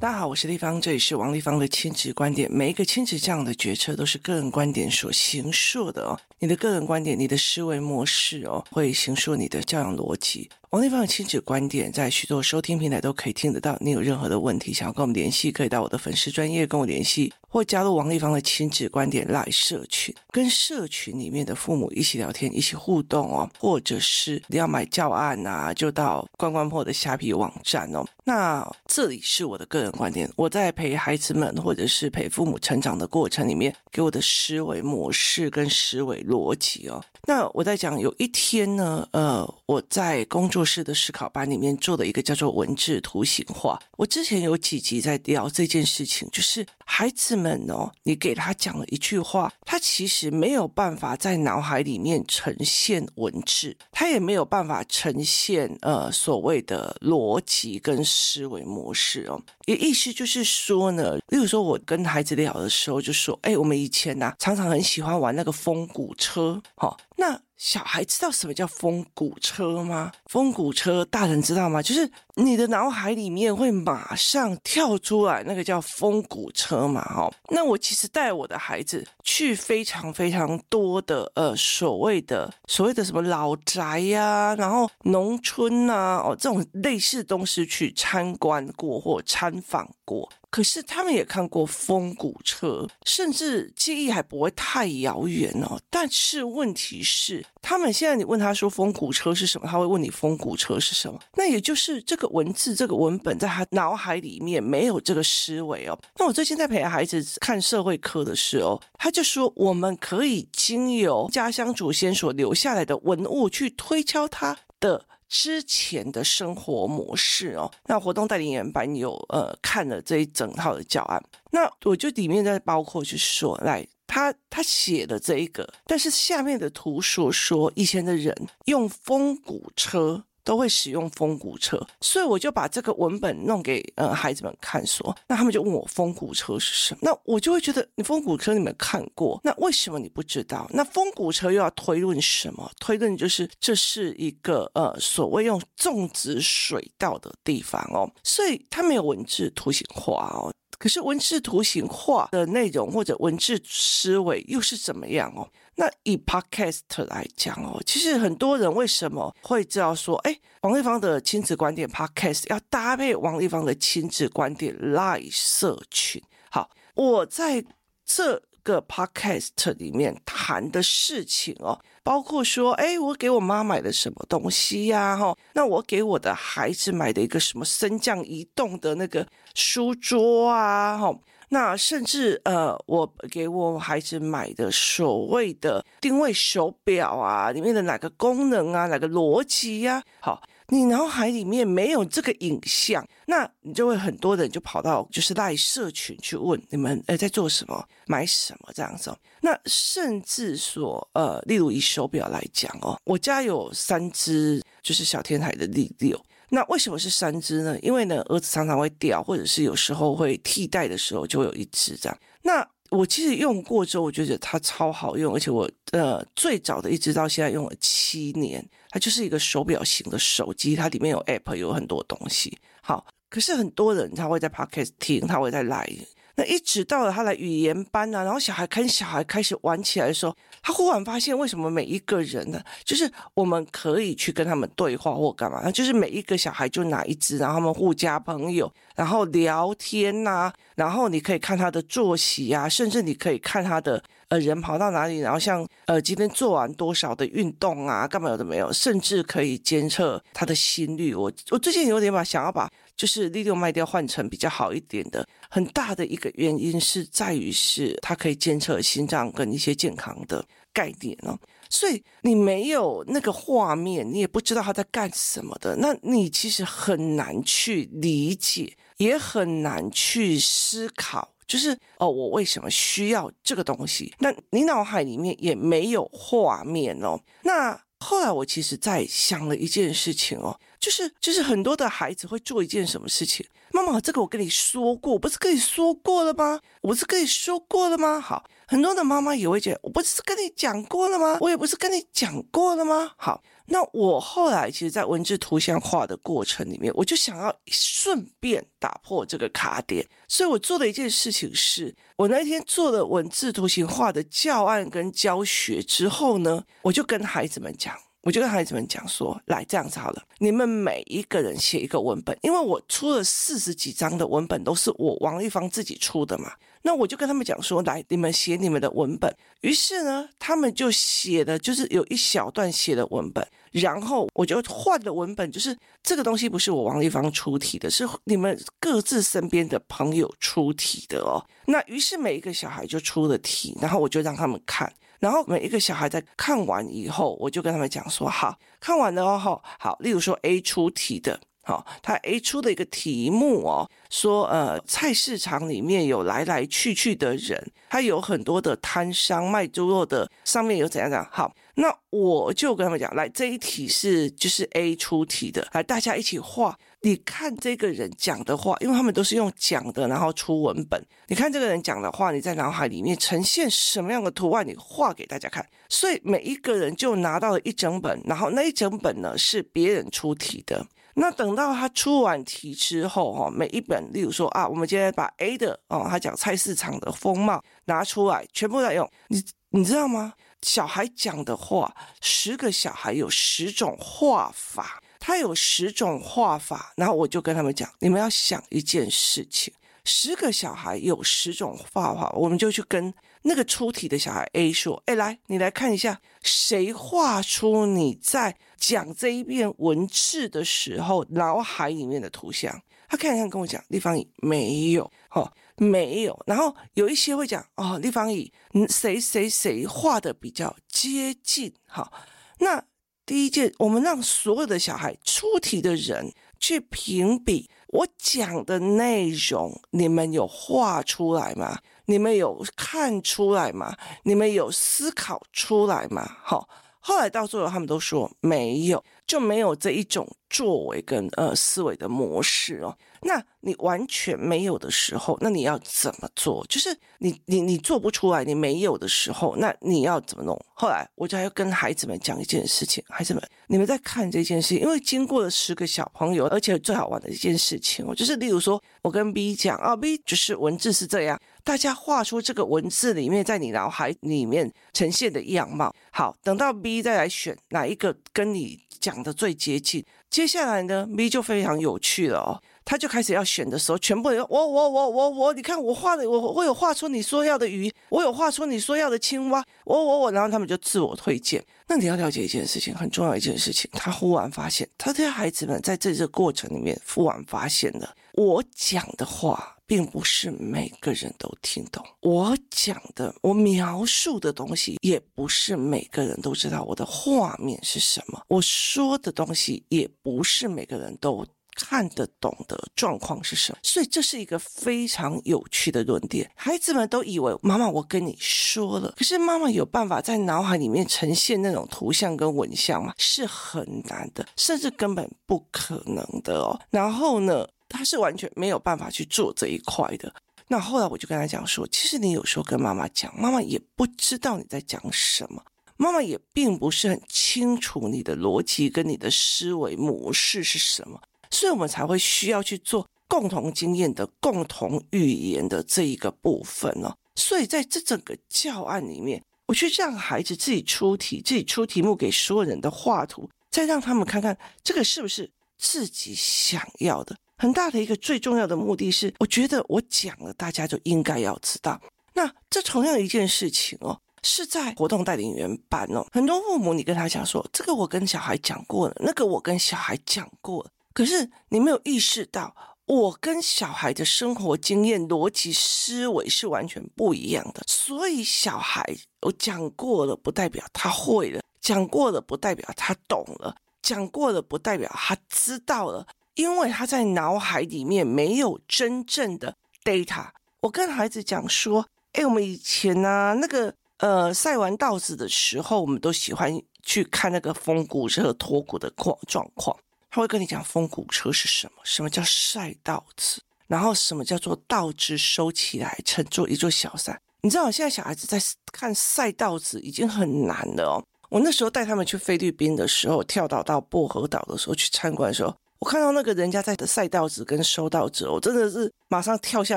大家好，我是丽芳，这里是王丽芳的亲子观点。每一个亲子这样的决策都是个人观点所形塑的哦。你的个人观点，你的思维模式哦，会形塑你的教养逻辑。王丽芳的亲子观点在许多收听平台都可以听得到。你有任何的问题想要跟我们联系，可以到我的粉丝专业跟我联系，或加入王丽芳的亲子观点来社群，跟社群里面的父母一起聊天，一起互动哦。或者是你要买教案啊，就到关关破的虾皮网站哦。那这里是我的个人观点，我在陪孩子们或者是陪父母成长的过程里面，给我的思维模式跟思维逻辑哦。那我在讲有一天呢，呃，我在工作室的思考班里面做的一个叫做文字图形化。我之前有几集在聊这件事情，就是孩子们哦，你给他讲了一句话，他其实没有办法在脑海里面呈现文字，他也没有办法呈现呃所谓的逻辑跟思维模式哦。也意思就是说呢，例如说我跟孩子聊的时候就说，哎，我们以前呐、常常很喜欢玩那个风骨车，好、哦。那小孩知道什么叫风骨车吗？风骨车大人知道吗？就是你的脑海里面会马上跳出来那个叫风骨车嘛，哈。那我其实带我的孩子去非常非常多的呃所谓的所谓的什么老宅呀、然后农村呐、哦这种类似东西去参观过或参访过。可是他们也看过风骨车，甚至记忆还不会太遥远哦。但是问题是，他们现在你问他说风骨车是什么，他会问你风骨车是什么？那也就是这个文字、这个文本在他脑海里面没有这个思维哦。那我最近在陪孩子看社会课的时候，他就说我们可以经由家乡祖先所留下来的文物去推敲他的。之前的生活模式哦，那活动代理人版有呃看了这一整套的教案，那我就里面在包括就是说，来他他写的这一个，但是下面的图所说以前的人用风骨车。都会使用风骨车，所以我就把这个文本弄给呃孩子们看说，那他们就问我风骨车是什么，那我就会觉得你风骨车你们看过，那为什么你不知道？那风骨车又要推论什么？推论就是这是一个呃所谓用种植水稻的地方哦，所以它没有文字图形化哦。可是文字图形化的内容或者文字思维又是怎么样哦？那以 Podcast 来讲哦，其实很多人为什么会知道说，哎，王立芳的亲子观点 Podcast 要搭配王立芳的亲子观点 Live 社群？好，我在这个 Podcast 里面谈的事情哦，包括说，哎，我给我妈买的什么东西呀？哈，那我给我的孩子买的一个什么升降移动的那个书桌啊？哈。那甚至呃，我给我孩子买的所谓的定位手表啊，里面的哪个功能啊，哪个逻辑呀？好，你脑海里面没有这个影像，那你就会很多人就跑到就是赖社群去问你们，呃，在做什么，买什么这样子。那甚至说，呃，例如以手表来讲哦，我家有三只，就是小天才的力六。那为什么是三只呢？因为呢，儿子常常会掉，或者是有时候会替代的时候就会有一只这样。那我其实用过之后，我觉得它超好用，而且我呃最早的一直到现在用了七年，它就是一个手表型的手机，它里面有 App，有很多东西。好，可是很多人他会在 Podcast 听，他会在 Line。那一直到了他来语言班啊，然后小孩跟小孩开始玩起来的时候，他忽然发现为什么每一个人呢，就是我们可以去跟他们对话或干嘛，就是每一个小孩就拿一支，然后他们互加朋友，然后聊天呐、然后你可以看他的作息啊，甚至你可以看他的呃人跑到哪里，然后像呃今天做完多少的运动啊，干嘛有的没有，甚至可以监测他的心率。我我最近有点把想要把。就是利用卖掉换成比较好一点的，很大的一个原因是在于是它可以监测心脏跟一些健康的概念哦，所以你没有那个画面，你也不知道他在干什么的，那你其实很难去理解，也很难去思考，就是哦，我为什么需要这个东西？那你脑海里面也没有画面哦，那后来我其实在想了一件事情哦。就是就是很多的孩子会做一件什么事情？妈妈，这个我跟你说过，我不是跟你说过了吗？我不是跟你说过了吗？好，很多的妈妈也会觉得，我不是跟你讲过了吗？我也不是跟你讲过了吗？好，那我后来其实，在文字图像化的过程里面，我就想要顺便打破这个卡点，所以我做的一件事情是，我那天做了文字图形化的教案跟教学之后呢，我就跟孩子们讲。我就跟孩子们讲说，来这样子好了，你们每一个人写一个文本，因为我出了四十几张的文本，都是我王立芳自己出的嘛。那我就跟他们讲说，来，你们写你们的文本。于是呢，他们就写的，就是有一小段写的文本，然后我就换了文本，就是这个东西不是我王丽芳出题的，是你们各自身边的朋友出题的哦。那于是每一个小孩就出了题，然后我就让他们看。然后每一个小孩在看完以后，我就跟他们讲说：好，看完了哦，好，例如说 A 出题的，好，他 A 出的一个题目哦，说呃，菜市场里面有来来去去的人，他有很多的摊商卖猪肉的，上面有怎样怎样？好，那我就跟他们讲，来这一题是就是 A 出题的，来大家一起画。你看这个人讲的话，因为他们都是用讲的，然后出文本。你看这个人讲的话，你在脑海里面呈现什么样的图案，你画给大家看。所以每一个人就拿到了一整本，然后那一整本呢是别人出题的。那等到他出完题之后，哈，每一本，例如说啊，我们今天把 A 的哦，他讲菜市场的风貌拿出来，全部来用。你你知道吗？小孩讲的话，十个小孩有十种画法。他有十种画法，然后我就跟他们讲，你们要想一件事情，十个小孩有十种画法，我们就去跟那个出题的小孩 A 说，哎，来，你来看一下，谁画出你在讲这一遍文字的时候脑海里面的图像？他看一看，跟我讲，丽芳姨没有，哦，没有。然后有一些会讲，哦，丽芳姨，嗯，谁谁谁画的比较接近？好，那。第一件，我们让所有的小孩出题的人去评比我讲的内容，你们有画出来吗？你们有看出来吗？你们有思考出来吗？好。后来到最后，他们都说没有，就没有这一种作为跟呃思维的模式哦。那你完全没有的时候，那你要怎么做？就是你你你做不出来，你没有的时候，那你要怎么弄？后来我就还要跟孩子们讲一件事情，孩子们，你们在看这件事，因为经过了十个小朋友，而且最好玩的一件事情哦，就是例如说我跟 B 讲啊，B 就是文字是这样。大家画出这个文字里面，在你脑海里面呈现的样貌。好，等到 B 再来选哪一个跟你讲的最接近。接下来呢，B 就非常有趣了哦，他就开始要选的时候，全部人我我我我我，你看我画的，我我有画出你说要的鱼，我有画出你说要的青蛙，我我我，然后他们就自我推荐。那你要了解一件事情，很重要一件事情，他忽然发现，他这些孩子们在这个过程里面忽然发现了，我讲的话。并不是每个人都听懂我讲的，我描述的东西，也不是每个人都知道我的画面是什么。我说的东西，也不是每个人都看得懂的状况是什么。所以这是一个非常有趣的论点。孩子们都以为妈妈我跟你说了，可是妈妈有办法在脑海里面呈现那种图像跟文像吗？是很难的，甚至根本不可能的哦。然后呢，他是完全没有办法去做这一块的。那后来我就跟他讲说，其实你有时候跟妈妈讲，妈妈也不知道你在讲什么，妈妈也并不是很清楚你的逻辑跟你的思维模式是什么，所以我们才会需要去做共同经验的共同语言的这一个部分哦。所以在这整个教案里面，我去让孩子自己出题，自己出题目给所有人的画图，再让他们看看这个是不是自己想要的。很大的一个最重要的目的是，我觉得我讲了，大家就应该要知道。那这同样一件事情哦，是在活动带领员班哦，很多父母你跟他讲说，这个我跟小孩讲过了，那个我跟小孩讲过了，可是你没有意识到，我跟小孩的生活经验、逻辑思维是完全不一样的。所以小孩我讲过了，不代表他会了；讲过了，不代表他懂了；讲过了，不代表他知道了。因为他在脑海里面没有真正的 data。我跟孩子讲说：“哎，我们以前呢、那个呃，赛完稻子的时候，我们都喜欢去看那个风谷和脱谷的况状况。他会跟你讲风骨车是什么，什么叫赛稻子，然后什么叫做稻子收起来盛作一座小山。你知道，现在小孩子在看赛稻子已经很难了哦。我那时候带他们去菲律宾的时候，跳岛到薄荷岛的时候去参观的时候，我看到那个人家在的赛稻子跟收稻子，我真的是马上跳下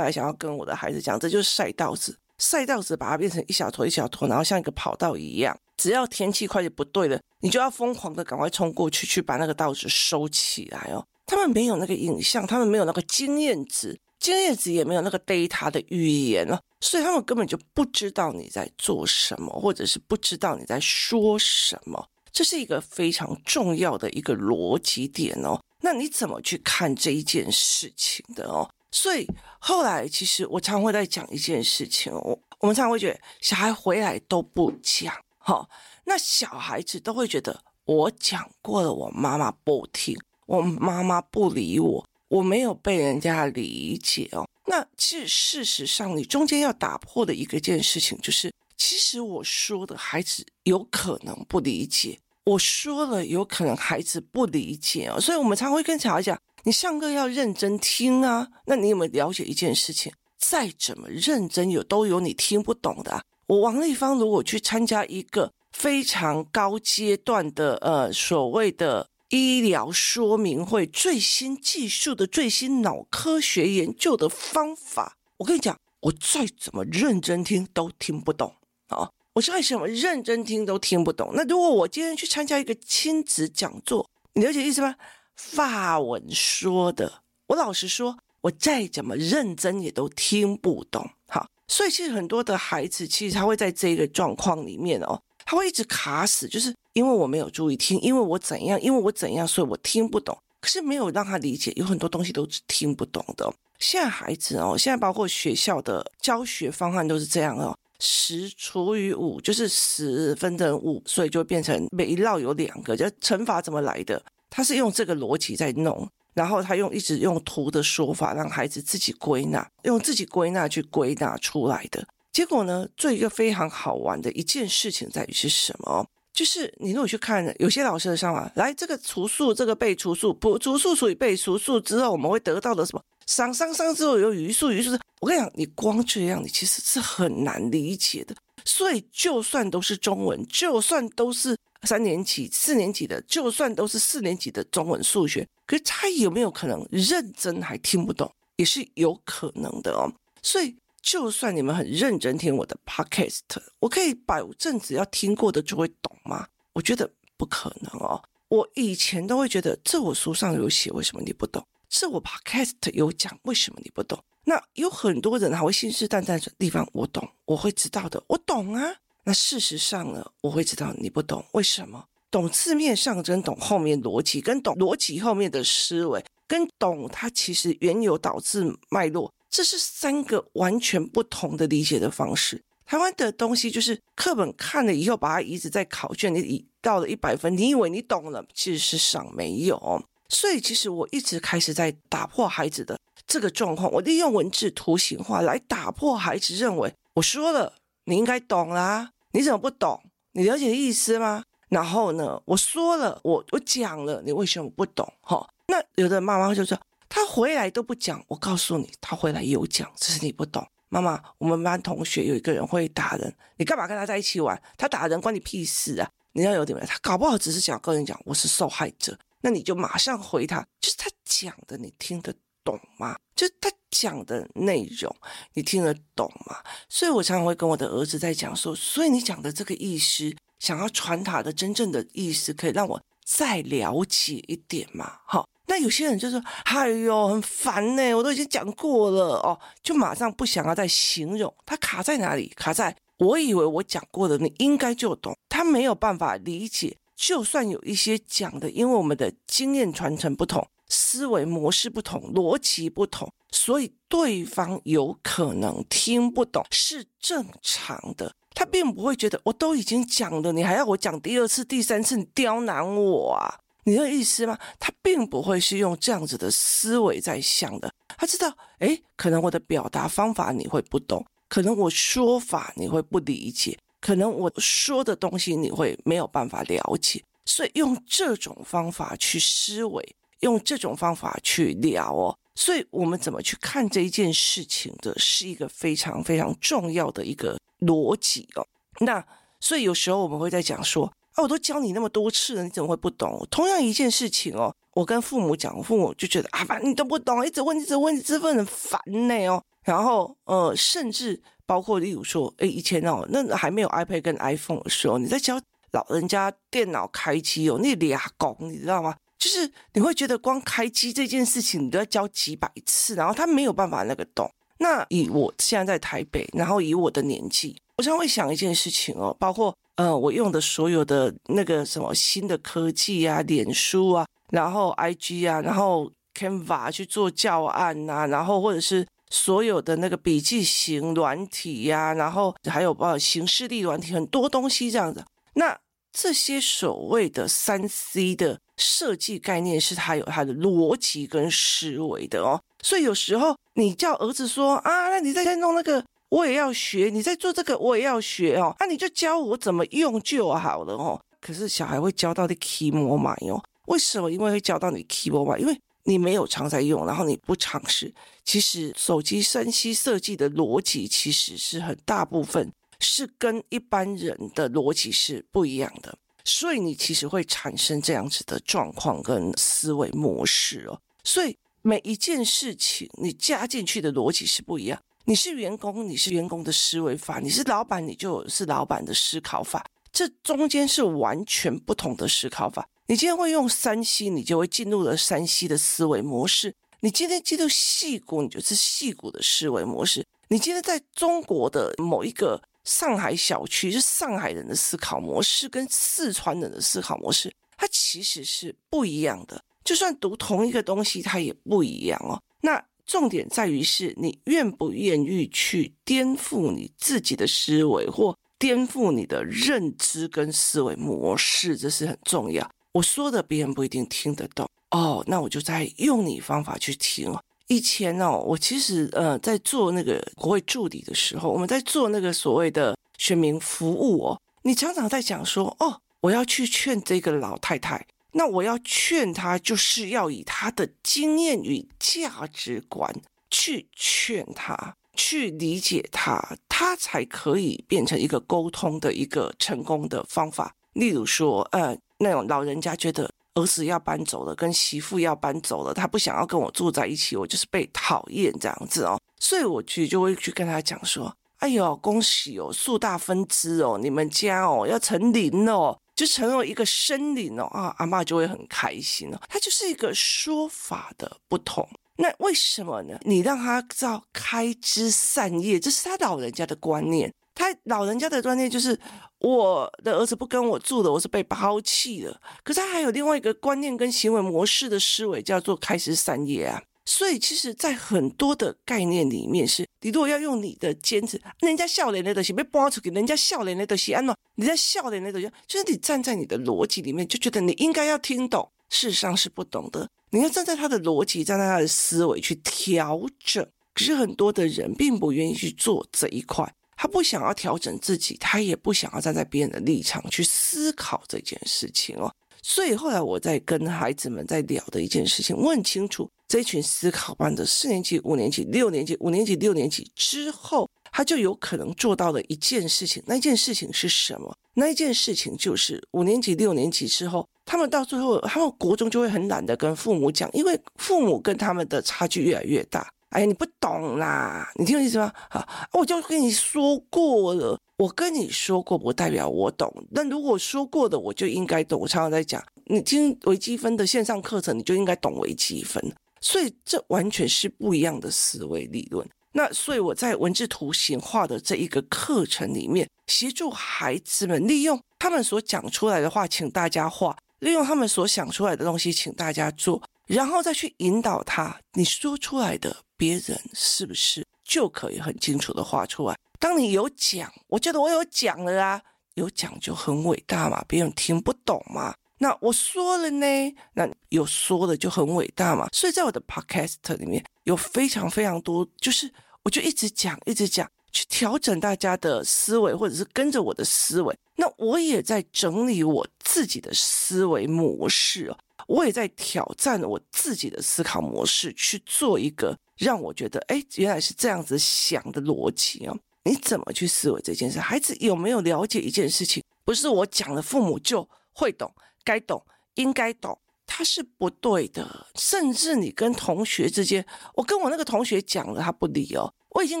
来，想要跟我的孩子讲，这就是赛稻子。赛稻子把它变成一小坨一小坨，然后像一个跑道一样，只要天气快就不对了，你就要疯狂的赶快冲过去，去把那个稻子收起来哦。他们没有那个影像，他们没有那个经验值，经验值也没有那个 data 的语言哦。所以他们根本就不知道你在做什么，或者是不知道你在说什么，这是一个非常重要的一个逻辑点哦。那你怎么去看这一件事情的哦？所以后来其实我常会在讲一件事情哦，我们常会觉得小孩回来都不讲，哈，那小孩子都会觉得我讲过了，我妈妈不听，我妈妈不理我，我没有被人家理解哦。那其实事实上，你中间要打破的一个件事情，就是其实我说的孩子有可能不理解，我说了有可能孩子不理解哦，所以我们常会跟小孩讲，你上课要认真听啊。那你有没有了解一件事情？再怎么认真有都有你听不懂的啊。我王丽芳如果去参加一个非常高阶段的呃所谓的。医疗说明会最新技术的最新脑科学研究的方法，我跟你讲，我再怎么认真听都听不懂啊！我是为什么认真听都听不懂。那如果我今天去参加一个亲子讲座，你了解意思吗？法文说的，我老实说，我再怎么认真也都听不懂。好，所以其实很多的孩子，其实他会在这个状况里面哦。他会一直卡死，就是因为我没有注意听，因为我怎样，因为我怎样，所以我听不懂。可是没有让他理解，有很多东西都是听不懂的。现在孩子哦，现在包括学校的教学方案都是这样哦，十除以五就是十分成五，所以就变成每一绕有两个，就乘法怎么来的？他是用这个逻辑在弄，然后他用一直用图的说法让孩子自己归纳，用自己归纳去归纳出来的。结果呢，做一个非常好玩的一件事情在于是什么？就是你如果去看有些老师的上法，来这个除数，这个被除数，不除数除以被除数之后，我们会得到的什么？上上上之后有余数，余数是。我跟你讲，你光这样，你其实是很难理解的。所以，就算都是中文，就算都是三年级、四年级的，就算都是四年级的中文数学，可是他有没有可能认真还听不懂，也是有可能的哦。所以。就算你们很认真听我的 podcast，我可以保证只要听过的就会懂吗？我觉得不可能哦。我以前都会觉得，这我书上有写，为什么你不懂？这我 podcast 有讲，为什么你不懂？那有很多人还会信誓旦旦说地方，我懂，我会知道的，我懂啊。那事实上呢，我会知道你不懂，为什么？懂字面上真懂后面逻辑，跟懂逻辑后面的思维，跟懂它其实原有导致脉络。这是三个完全不同的理解的方式。台湾的东西就是课本看了以后，把它移植在考卷里，到了一百分，你以为你懂了，其实是上没有。所以，其实我一直开始在打破孩子的这个状况。我利用文字图形化来打破孩子认为我说了你应该懂啦，你怎么不懂？你了解意思吗？然后呢，我说了，我我讲了，你为什么不懂？哈，那有的妈妈就说。他回来都不讲，我告诉你，他回来有讲，只是你不懂。妈妈，我们班同学有一个人会打人，你干嘛跟他在一起玩？他打人关你屁事啊！你要有点，他搞不好只是想跟你讲，我是受害者，那你就马上回他，就是他讲的，你听得懂吗？就是他讲的内容，你听得懂吗？所以我常常会跟我的儿子在讲说，所以你讲的这个意思，想要传达的真正的意思，可以让我再了解一点嘛？好。那有些人就说：“哎呦，很烦呢，我都已经讲过了哦，就马上不想要再形容。他卡在哪里？卡在我以为我讲过的，你应该就懂。他没有办法理解，就算有一些讲的，因为我们的经验传承不同，思维模式不同，逻辑不同，所以对方有可能听不懂，是正常的。他并不会觉得我都已经讲了，你还要我讲第二次、第三次，你刁难我啊。”你的意思吗？他并不会是用这样子的思维在想的。他知道，诶，可能我的表达方法你会不懂，可能我说法你会不理解，可能我说的东西你会没有办法了解。所以用这种方法去思维，用这种方法去聊哦。所以，我们怎么去看这一件事情的，是一个非常非常重要的一个逻辑哦。那所以有时候我们会在讲说，啊，我都教你那么多次了，你怎么会不懂？同样一件事情哦，我跟父母讲，父母就觉得啊，反正你都不懂，一直问，一直问，一直问，很烦呢哦。然后，呃，甚至包括例如说，诶，以前哦，那还没有 iPad 跟 iPhone 的时候，你在教老人家电脑开机哦，那俩拱，你知道吗？就是你会觉得光开机这件事情，你都要教几百次，然后他没有办法那个懂。那以我现在在台北，然后以我的年纪，我常会想一件事情哦，包括呃，我用的所有的那个什么新的科技啊，脸书啊，然后 IG 啊，然后 Canva 去做教案呐、啊，然后或者是所有的那个笔记型软体呀、然后还有包括行事历软体，很多东西这样子。那这些所谓的三 C 的设计概念，是它有它的逻辑跟思维的哦。所以有时候你叫儿子说啊，那你在弄那个，我也要学；你在做这个，我也要学哦。那你就教我怎么用就好了哦。可是小孩会教到的 key 模买哦。为什么？因为会教到你 key 模买，因为你没有常在用，然后你不尝试。其实手机三 C 设计的逻辑，其实是很大部分。是跟一般人的逻辑是不一样的，所以你其实会产生这样子的状况跟思维模式哦。所以每一件事情你加进去的逻辑是不一样。你是员工，你是员工的思维法；你是老板，你就是老板的思考法。这中间是完全不同的思考法。你今天会用三 C，你就会进入了三 C 的思维模式；你今天进入矽谷，你就是矽谷的思维模式；你今天在中国的某一个。上海小区是上海人的思考模式，跟四川人的思考模式，它其实是不一样的。就算读同一个东西，它也不一样哦。那重点在于是你愿不愿意去颠覆你自己的思维，或颠覆你的认知跟思维模式，这是很重要。我说的别人不一定听得懂哦，那我就在用你方法去听。以前哦，我其实呃在做那个国会助理的时候，我们在做那个所谓的选民服务哦，你常常在讲说哦，我要去劝这个老太太，那我要劝她，就是要以她的经验与价值观去劝她，去理解她，她才可以变成一个沟通的一个成功的方法。例如说，呃，那种老人家觉得。儿子要搬走了，跟媳妇要搬走了，他不想要跟我住在一起，我就是被讨厌这样子哦，所以我去就会去跟他讲说，哎呦，恭喜哦，树大分枝哦，你们家哦要成林哦，就成为一个森林哦，啊，阿嬷就会很开心哦，他就是一个说法的不同，那为什么呢？你让他知道开枝散叶，这是他老人家的观念。他老人家的观念就是，我的儿子不跟我住了，我是被抛弃了。可是他还有另外一个观念跟行为模式的思维，叫做开枝散叶啊。所以其实，在很多的概念里面是，你如果要用你的坚持，人家笑脸的东西被搬出去，人家笑脸的东西安诺，你在笑脸的东西，就是你站在你的逻辑里面，就觉得你应该要听懂，事实上是不懂的。你要站在他的逻辑，站在他的思维去调整。可是很多的人并不愿意去做这一块。他不想要调整自己，他也不想要站在别人的立场去思考这件事情哦。所以后来我在跟孩子们在聊的一件事情，问清楚这群思考班的四年级、五年级、六年级、五年级、六年级之后，他就有可能做到的一件事情。那件事情是什么？那一件事情就是五年级、六年级之后，他们到最后，他们国中就会很懒得跟父母讲，因为父母跟他们的差距越来越大。哎呀，你不懂啦，你听我意思吗？好，我就跟你说过了，我跟你说过不代表我懂。那如果说过的，我就应该懂。我常常在讲，你听微积分的线上课程，你就应该懂微积分。所以这完全是不一样的思维理论。那所以我在文字图形化的这一个课程里面，协助孩子们利用他们所讲出来的话，请大家画；利用他们所想出来的东西，请大家做，然后再去引导他。你说出来的。别人是不是就可以很清楚的画出来？当你有讲，我觉得我有讲了啊，有讲就很伟大嘛，别人听不懂嘛。那我说了呢，那有说的就很伟大嘛。所以在我的 podcast 里面有非常非常多，就是我就一直讲，一直讲，去调整大家的思维，或者是跟着我的思维。那我也在整理我自己的思维模式哦。我也在挑战我自己的思考模式，去做一个让我觉得，哎，原来是这样子想的逻辑哦。你怎么去思维这件事？孩子有没有了解一件事情？不是我讲了，父母就会懂，该懂，应该懂，他是不对的。甚至你跟同学之间，我跟我那个同学讲了，他不理哦。我已经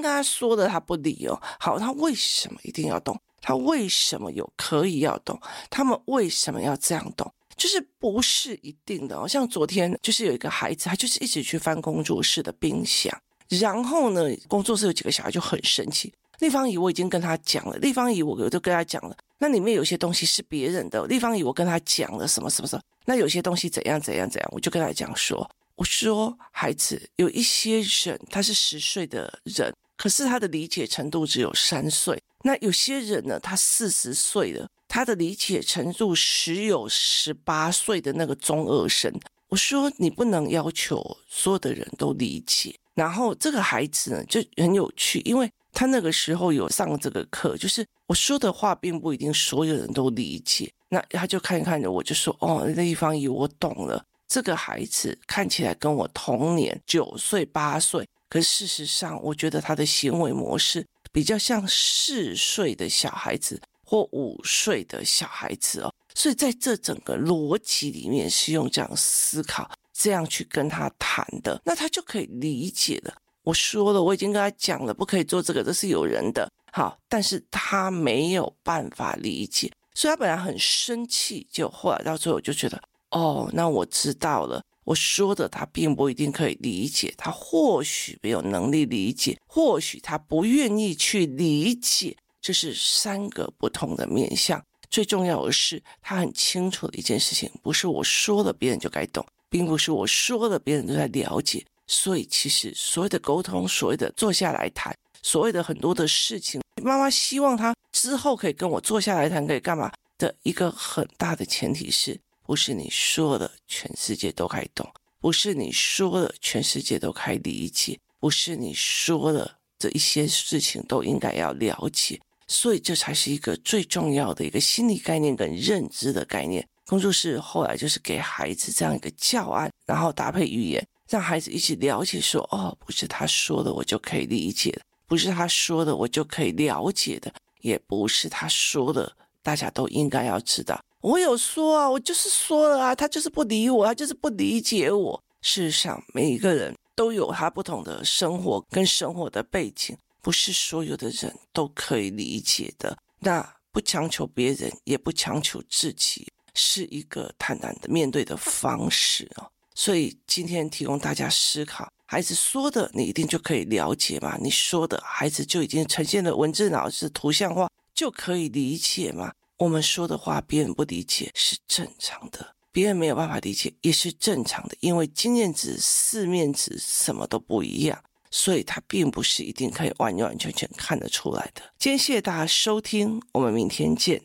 跟他说了，他不理哦。好，他为什么一定要懂？他为什么有可以要懂？他们为什么要这样懂？就是不是一定的哦。像昨天，就是有一个孩子，他就是一直去翻工作室的冰箱，然后呢，工作室有几个小孩就很生气。立方体我已经跟他讲了，立方体我我就跟他讲了，那里面有些东西是别人的。立方体我跟他讲了什么什么什么，那有些东西怎样怎样怎样，我就跟他讲说，我说孩子，有一些人他是十岁的人，可是他的理解程度只有三岁。那有些人呢，他四十岁了，他的理解程度只有十八岁的那个中二生。我说你不能要求所有的人都理解。然后这个孩子呢就很有趣，因为。他那个时候有上这个课，就是我说的话并不一定所有人都理解。那他就看看着我，就说：“哦，立方体，我懂了。这个孩子看起来跟我同年，九岁八岁，可事实上，我觉得他的行为模式比较像四岁的小孩子或五岁的小孩子哦。所以在这整个逻辑里面是用这样思考，这样去跟他谈的，那他就可以理解了。”我说了，我已经跟他讲了，不可以做这个，这是有人的。好，但是他没有办法理解，所以他本来很生气，就后来到最后就觉得，哦，那我知道了，我说的他并不一定可以理解，他或许没有能力理解，或许他不愿意去理解，这是三个不同的面向。最重要的是，他很清楚的一件事情，不是我说了别人就该懂，并不是我说了别人都在了解。所以，其实所谓的沟通，所谓的坐下来谈，所谓的很多的事情，妈妈希望他之后可以跟我坐下来谈，可以干嘛的一个很大的前提是，不是你说的全世界都该懂，不是你说的全世界都该理解，不是你说的这一些事情都应该要了解。所以，这才是一个最重要的一个心理概念跟认知的概念。工作室后来就是给孩子这样一个教案，然后搭配语言。让孩子一起了解说，哦，不是他说的，我就可以理解的；不是他说的，我就可以了解的；也不是他说的，大家都应该要知道。我有说啊，我就是说了啊，他就是不理我，他就是不理解我。事实上，每一个人都有他不同的生活跟生活的背景，不是所有的人都可以理解的。那不强求别人，也不强求自己，是一个坦然的面对的方式啊。所以今天提供大家思考，孩子说的你一定就可以了解吗？你说的孩子就已经呈现了文字脑是图像化就可以理解吗？我们说的话别人不理解是正常的，别人没有办法理解也是正常的，因为经验值、四面值什么都不一样，所以它并不是一定可以完完全全看得出来的。今天谢谢大家收听，我们明天见。